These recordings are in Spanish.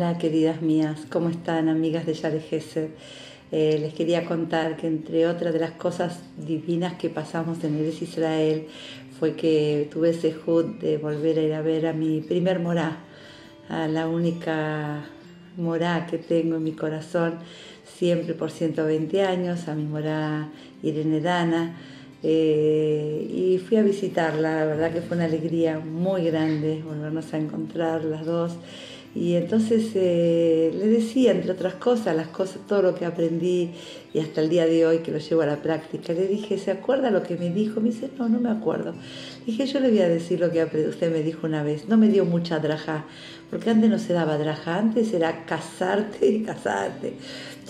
Hola queridas mías, ¿cómo están amigas de Yare eh, les quería contar que entre otras de las cosas divinas que pasamos en Eres Israel fue que tuve ese jud de volver a ir a ver a mi primer morá, a la única morá que tengo en mi corazón, siempre por 120 años, a mi morá Irene Dana. Eh, y fui a visitarla, la verdad que fue una alegría muy grande volvernos a encontrar las dos y entonces eh, le decía, entre otras cosas, las cosas, todo lo que aprendí y hasta el día de hoy que lo llevo a la práctica, le dije, ¿se acuerda lo que me dijo? Me dice, no, no me acuerdo. Dije, yo le voy a decir lo que usted me dijo una vez. No me dio mucha draja, porque antes no se daba draja, antes era casarte y casarte.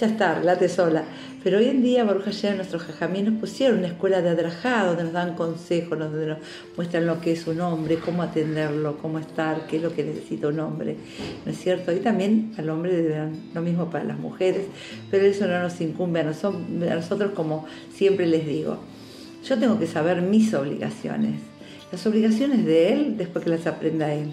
Ya está, relate sola. Pero hoy en día, Baruch Hashem, nuestros jajamí nos pusieron una escuela de adrajá, donde nos dan consejos, donde nos muestran lo que es un hombre, cómo atenderlo, cómo estar, qué es lo que necesita un hombre. ¿No es cierto? Y también al hombre deben lo mismo para las mujeres, pero eso no nos incumbe a nosotros como siempre les digo. Yo tengo que saber mis obligaciones. Las obligaciones de él después que las aprenda él.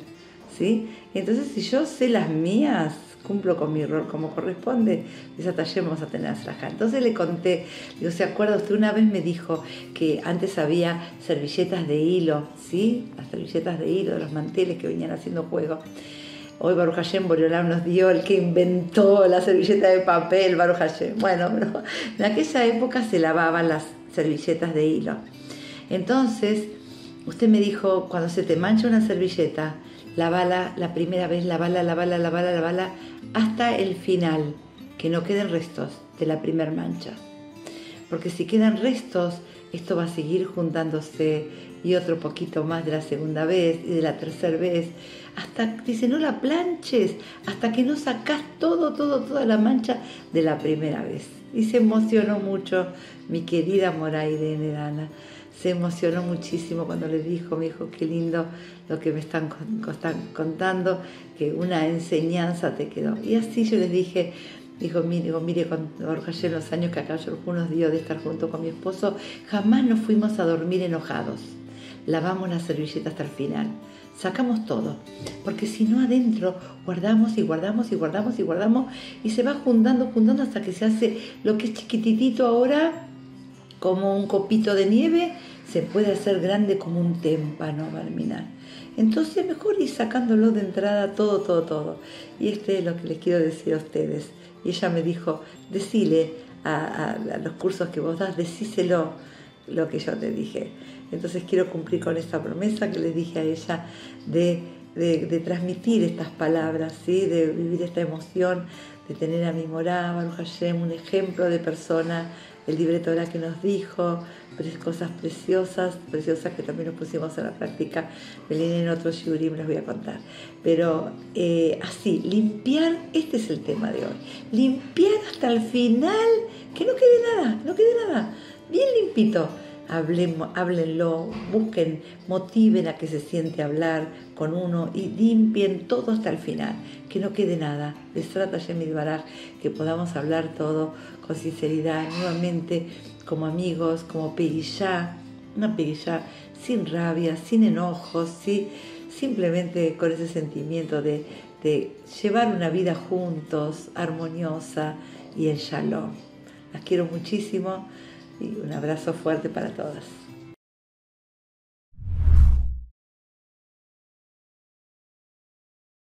¿Sí? Entonces, si yo sé las mías, cumplo con mi rol como corresponde, esa vamos a tener a Entonces le conté, digo, ¿se acuerda? Usted una vez me dijo que antes había servilletas de hilo, ¿sí? Las servilletas de hilo, los manteles que venían haciendo juego. Hoy Baruch Hashem Boreolam nos dio el que inventó la servilleta de papel, Baruch Hashem. Bueno, pero en aquella época se lavaban las servilletas de hilo. Entonces, usted me dijo, cuando se te mancha una servilleta, lavala la primera vez, lavala, lavala, lavala, lavala, hasta el final, que no queden restos de la primera mancha. Porque si quedan restos, esto va a seguir juntándose y otro poquito más de la segunda vez y de la tercera vez. Hasta, dice, no la planches, hasta que no sacas todo, todo, toda la mancha de la primera vez. Y se emocionó mucho mi querida Moraide Nedana se emocionó muchísimo cuando le dijo, me dijo, qué lindo lo que me están, contando, que una enseñanza te quedó. Y así yo les dije, dijo, mire, digo, mire con ayer los años que acá unos días de estar junto con mi esposo, jamás nos fuimos a dormir enojados. Lavamos la servilleta hasta el final. Sacamos todo, porque si no adentro guardamos y guardamos y guardamos y guardamos y se va juntando, juntando hasta que se hace lo que es chiquititito ahora, como un copito de nieve, se puede hacer grande como un témpano, Barminar. Entonces mejor ir sacándolo de entrada todo, todo, todo. Y este es lo que les quiero decir a ustedes. Y ella me dijo, decile a, los cursos que vos das, decíselo lo que yo te dije. Entonces quiero cumplir con esta promesa que les dije a ella de, de, transmitir estas palabras, ¿sí? de vivir esta emoción, de tener a mi morá, Baruch Hashem, un ejemplo de persona el libreto era que nos dijo, cosas preciosas, preciosas que también nos pusimos en la práctica. Belén en otros shiurim les voy a contar. Pero eh, así, limpiar, este es el tema de hoy. Limpiar hasta el final, que no quede nada, no quede nada. Bien limpito háblenlo, busquen, motiven a que se siente hablar con uno y limpien todo hasta el final, que no quede nada. Les trata Yemid Baraj que podamos hablar todo con sinceridad, nuevamente como amigos, como perillá, una perillá sin rabia, sin enojos, ¿sí? simplemente con ese sentimiento de, de llevar una vida juntos, armoniosa y en shalom. Las quiero muchísimo y un abrazo fuerte para todas.